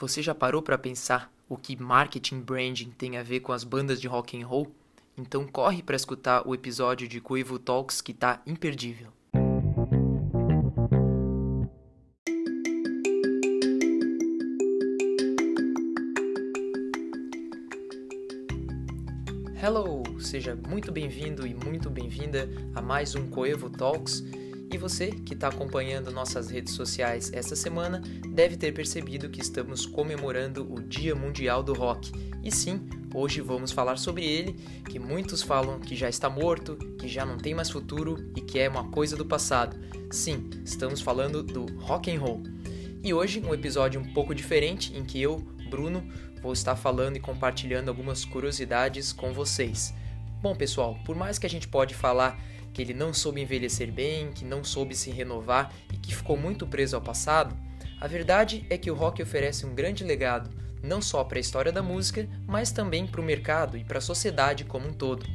Você já parou para pensar o que marketing branding tem a ver com as bandas de rock and roll? Então corre para escutar o episódio de Coivo Talks que tá imperdível. Hello, seja muito bem-vindo e muito bem-vinda a mais um Coevo Talks. E você que está acompanhando nossas redes sociais essa semana deve ter percebido que estamos comemorando o Dia Mundial do Rock. E sim, hoje vamos falar sobre ele, que muitos falam que já está morto, que já não tem mais futuro e que é uma coisa do passado. Sim, estamos falando do rock and roll. E hoje um episódio um pouco diferente em que eu, Bruno, vou estar falando e compartilhando algumas curiosidades com vocês. Bom, pessoal, por mais que a gente pode falar que ele não soube envelhecer bem, que não soube se renovar e que ficou muito preso ao passado, a verdade é que o rock oferece um grande legado, não só para a história da música, mas também para o mercado e para a sociedade como um todo.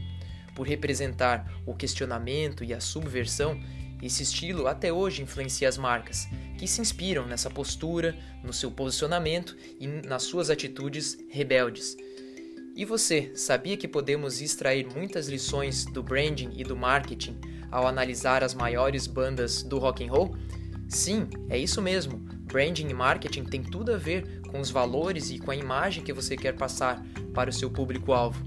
Por representar o questionamento e a subversão, esse estilo até hoje influencia as marcas, que se inspiram nessa postura, no seu posicionamento e nas suas atitudes rebeldes. E você, sabia que podemos extrair muitas lições do branding e do marketing ao analisar as maiores bandas do rock and roll? Sim, é isso mesmo. Branding e marketing tem tudo a ver com os valores e com a imagem que você quer passar para o seu público-alvo.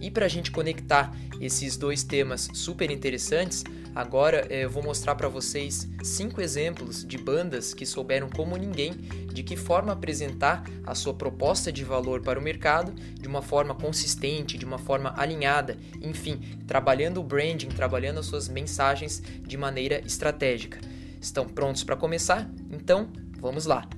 E para a gente conectar esses dois temas super interessantes, Agora eh, eu vou mostrar para vocês cinco exemplos de bandas que souberam como ninguém de que forma apresentar a sua proposta de valor para o mercado de uma forma consistente, de uma forma alinhada, enfim, trabalhando o branding, trabalhando as suas mensagens de maneira estratégica. Estão prontos para começar? Então, vamos lá.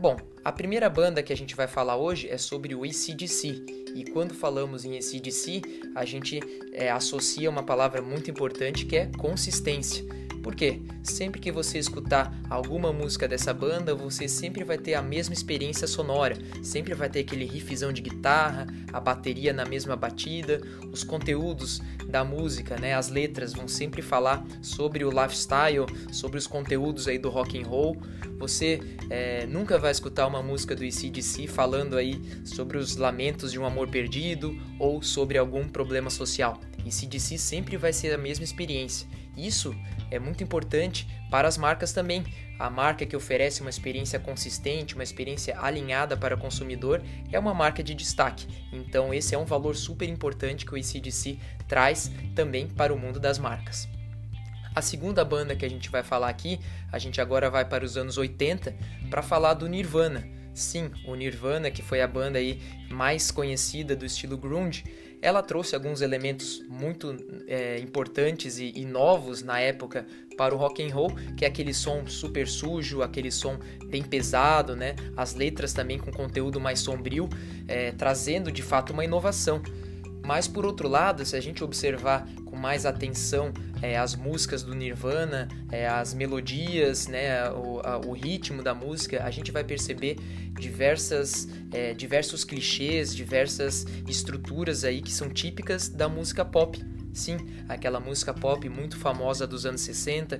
Bom, a primeira banda que a gente vai falar hoje é sobre o ACDC. E quando falamos em ACDC, a gente é, associa uma palavra muito importante que é consistência. Por quê? Sempre que você escutar alguma música dessa banda, você sempre vai ter a mesma experiência sonora, sempre vai ter aquele riffzão de guitarra, a bateria na mesma batida, os conteúdos da música, né? As letras vão sempre falar sobre o lifestyle, sobre os conteúdos aí do rock and roll. Você é, nunca vai escutar uma música do ECDC falando aí sobre os lamentos de um amor perdido ou sobre algum problema social. ECDC sempre vai ser a mesma experiência. Isso é muito importante para as marcas também. A marca que oferece uma experiência consistente, uma experiência alinhada para o consumidor, é uma marca de destaque. Então, esse é um valor super importante que o ECDC traz também para o mundo das marcas. A segunda banda que a gente vai falar aqui, a gente agora vai para os anos 80 para falar do Nirvana. Sim, o Nirvana, que foi a banda aí mais conhecida do estilo grunge, ela trouxe alguns elementos muito é, importantes e, e, novos na época para o rock and roll, que é aquele som super sujo, aquele som bem pesado, né? As letras também com conteúdo mais sombrio, é, trazendo de fato uma inovação. Mas por outro lado, se a gente observar com mais atenção é, as músicas do Nirvana, é, as melodias, né, o, a, o, ritmo da música, a gente vai perceber diversas, é, diversos clichês, diversas estruturas aí que são típicas da música pop. Sim, aquela música pop muito famosa dos anos 60,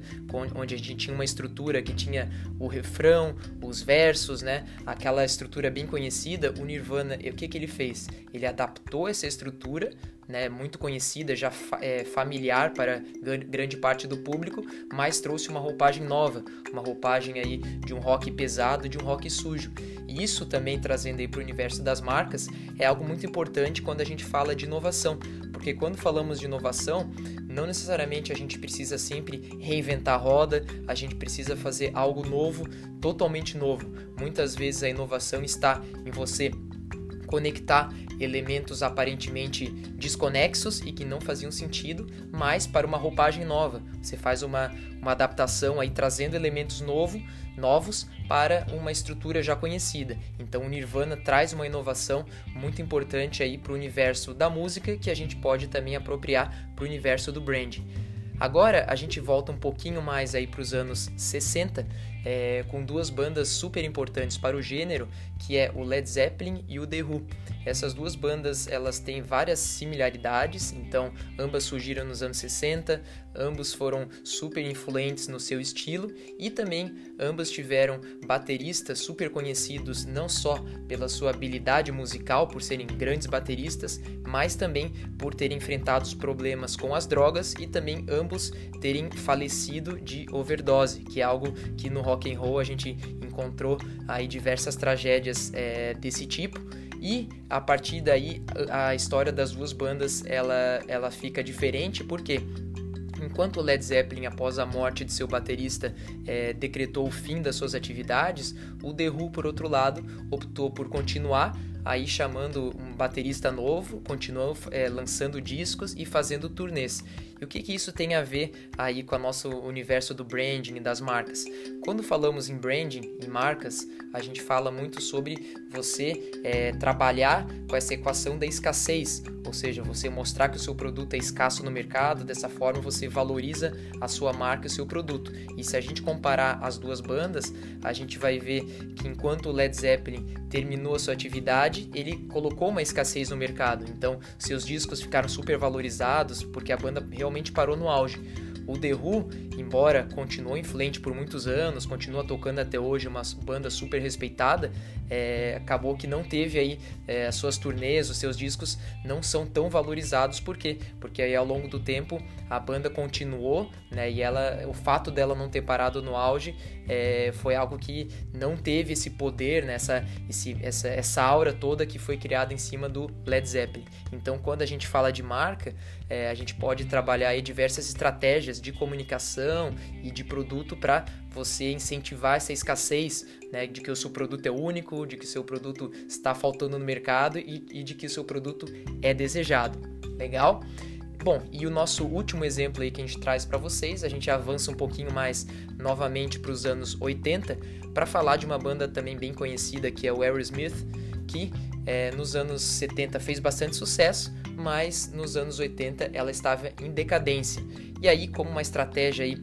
onde a gente tinha uma estrutura que tinha o refrão, os versos, né? Aquela estrutura bem conhecida, o Nirvana, o que, que ele fez? Ele adaptou essa estrutura né, muito conhecida, já é, familiar para grande parte do público, mas trouxe uma roupagem nova, uma roupagem aí de um rock pesado, de um rock sujo. E isso também trazendo aí para o universo das marcas é algo muito importante quando a gente fala de inovação, porque quando falamos de inovação, não necessariamente a gente precisa sempre reinventar a roda, a gente precisa fazer algo novo, totalmente novo. Muitas vezes a inovação está em você conectar elementos aparentemente desconexos e que não faziam sentido, mas para uma roupagem nova. Você faz uma, uma adaptação aí trazendo elementos novo, novos para uma estrutura já conhecida. Então o Nirvana traz uma inovação muito importante aí para o universo da música que a gente pode também apropriar para o universo do branding. Agora a gente volta um pouquinho mais aí para os anos 60 é, com duas bandas super importantes para o gênero, que é o Led Zeppelin e o The Who. Essas duas bandas elas têm várias similaridades, então ambas surgiram nos anos 60, ambos foram super influentes no seu estilo e também ambas tiveram bateristas super conhecidos não só pela sua habilidade musical, por serem grandes bateristas, mas também por terem enfrentado problemas com as drogas e também ambos terem falecido de overdose, que é algo que no rock and roll a gente encontrou aí diversas tragédias é, desse tipo. E a partir daí a história das duas bandas ela, ela fica diferente porque enquanto Led Zeppelin, após a morte de seu baterista, é, decretou o fim das suas atividades, o The Who, por outro lado, optou por continuar aí chamando um baterista novo, continuou é, lançando discos e fazendo turnês. E o que, que isso tem a ver aí com o nosso universo do branding e das marcas? Quando falamos em branding, em marcas, a gente fala muito sobre você é, trabalhar com essa equação da escassez, ou seja, você mostrar que o seu produto é escasso no mercado, dessa forma você valoriza a sua marca e o seu produto. E se a gente comparar as duas bandas, a gente vai ver que enquanto o Led Zeppelin terminou a sua atividade, ele colocou uma escassez no mercado. Então, seus discos ficaram super valorizados porque a banda realmente parou no auge. O The Who, embora continuou influente por muitos anos, continua tocando até hoje, uma banda super respeitada, é, acabou que não teve aí é, as suas turnês, os seus discos não são tão valorizados, por quê? Porque aí ao longo do tempo a banda continuou, né, e ela, o fato dela não ter parado no auge é, foi algo que não teve esse poder, né, essa, esse, essa, essa aura toda que foi criada em cima do Led Zeppelin. Então quando a gente fala de marca, é, a gente pode trabalhar aí diversas estratégias de comunicação e de produto para você incentivar essa escassez, né, de que o seu produto é único, de que o seu produto está faltando no mercado e, e de que o seu produto é desejado. Legal? Bom, e o nosso último exemplo aí que a gente traz para vocês, a gente avança um pouquinho mais novamente para os anos 80 para falar de uma banda também bem conhecida que é o Aerosmith, que é, nos anos 70 fez bastante sucesso, mas nos anos 80 ela estava em decadência. E aí, como uma estratégia aí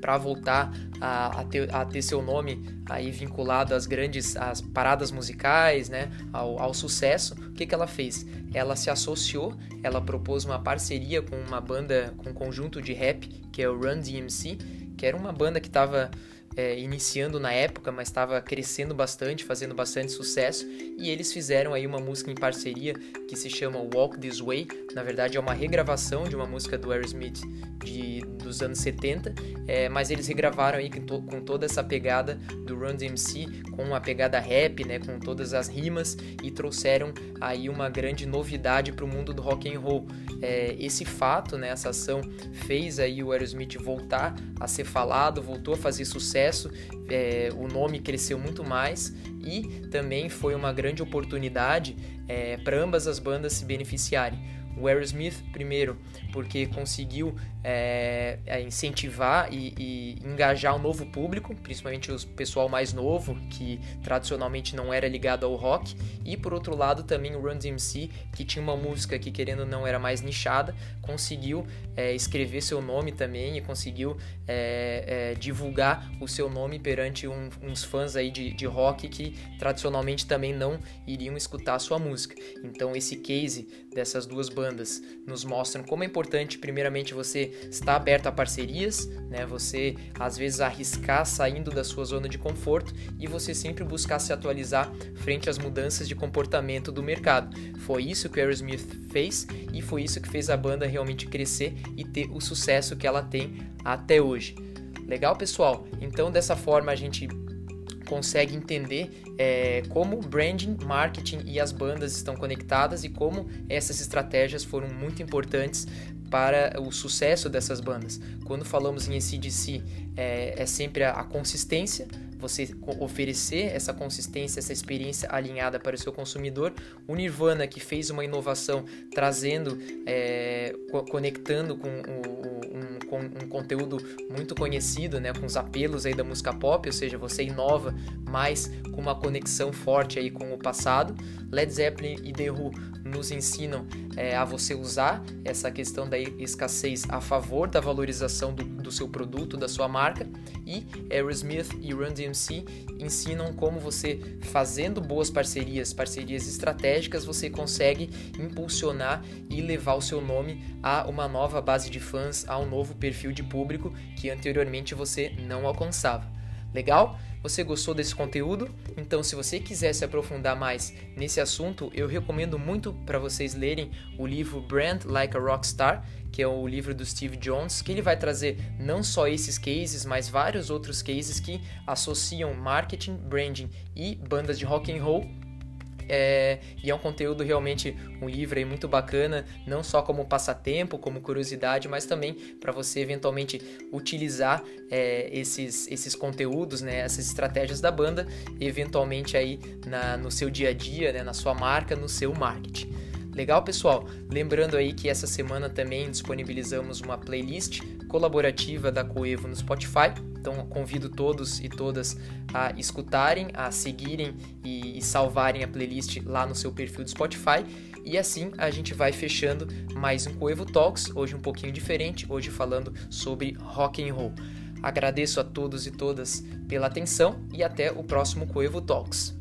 para voltar a, a, ter, a, ter, seu nome aí vinculado às grandes às paradas musicais, né, ao, ao sucesso, o que, que ela fez? Ela se associou, ela propôs uma parceria com uma banda, com um conjunto de rap, que é o Run DMC, que era uma banda que estava é, iniciando na época, mas estava crescendo bastante, fazendo bastante sucesso, e eles fizeram aí uma música em parceria que se chama Walk This Way. Na verdade, é uma regravação de uma música do Aerosmith de, dos anos 70, é, mas eles regravaram aí com, com, toda essa pegada do Run DMC, com uma pegada rap, né, com todas as rimas, e trouxeram aí uma grande novidade para o mundo do rock and roll. É, esse fato, né, essa ação fez aí o Aerosmith voltar a ser falado, voltou a fazer sucesso, é, o nome cresceu muito mais e também foi uma grande oportunidade é, para ambas as bandas se beneficiarem. O Aerosmith, primeiro, porque conseguiu é, incentivar e, e, engajar um novo público, principalmente o pessoal mais novo, que tradicionalmente não era ligado ao rock, e por outro lado também o Run DMC, que tinha uma música que querendo ou não era mais nichada, conseguiu é, escrever seu nome também e conseguiu é, divulgar o seu nome perante um, uns fãs aí de, de rock que tradicionalmente também não iriam escutar a sua música. Então esse case dessas duas bandas nos mostram como é importante primeiramente você está aberto a parcerias, né? Você às vezes arriscar saindo da sua zona de conforto e você sempre buscar se atualizar frente às mudanças de comportamento do mercado. Foi isso que o Aerosmith fez e foi isso que fez a banda realmente crescer e ter o sucesso que ela tem até hoje. Legal, pessoal? Então, dessa forma, a gente consegue entender é, como branding, marketing e as bandas estão conectadas e como essas estratégias foram muito importantes para o sucesso dessas bandas. Quando falamos em ACDC, é, é sempre a, a consistência, você oferecer essa consistência, essa experiência alinhada para o seu consumidor. O Nirvana, que fez uma inovação trazendo, é, conectando com um, um, um, conteúdo muito conhecido, né, com os apelos aí da música pop, ou seja, você inova mais com uma conexão forte aí com o passado. Led Zeppelin e The Who nos ensinam é, a você usar essa questão da escassez a favor da valorização do, do seu produto, da sua marca. E Aerosmith e Run DMC ensinam como você, fazendo boas parcerias, parcerias estratégicas, você consegue impulsionar e levar o seu nome a uma nova base de fãs, a um novo perfil de público que anteriormente você não alcançava. Legal? Você gostou desse conteúdo? Então, se você quiser se aprofundar mais nesse assunto, eu recomendo muito para vocês lerem o livro Brand Like a Rockstar, que é o livro do Steve Jones, que ele vai trazer não só esses cases, mas vários outros cases que associam marketing, branding e bandas de rock and roll é, e é um conteúdo realmente, um livro aí muito bacana, não só como passatempo, como curiosidade, mas também para você eventualmente utilizar é, esses, esses conteúdos, né, essas estratégias da banda, eventualmente aí na, no seu dia a dia, né, na sua marca, no seu marketing. Legal, pessoal? Lembrando aí que essa semana também disponibilizamos uma playlist colaborativa da Coevo no Spotify. Então convido todos e todas a escutarem, a seguirem e, e salvarem a playlist lá no seu perfil do Spotify. E assim a gente vai fechando mais um Coevo Talks, hoje um pouquinho diferente, hoje falando sobre rock and roll. Agradeço a todos e todas pela atenção e até o próximo Coevo Talks.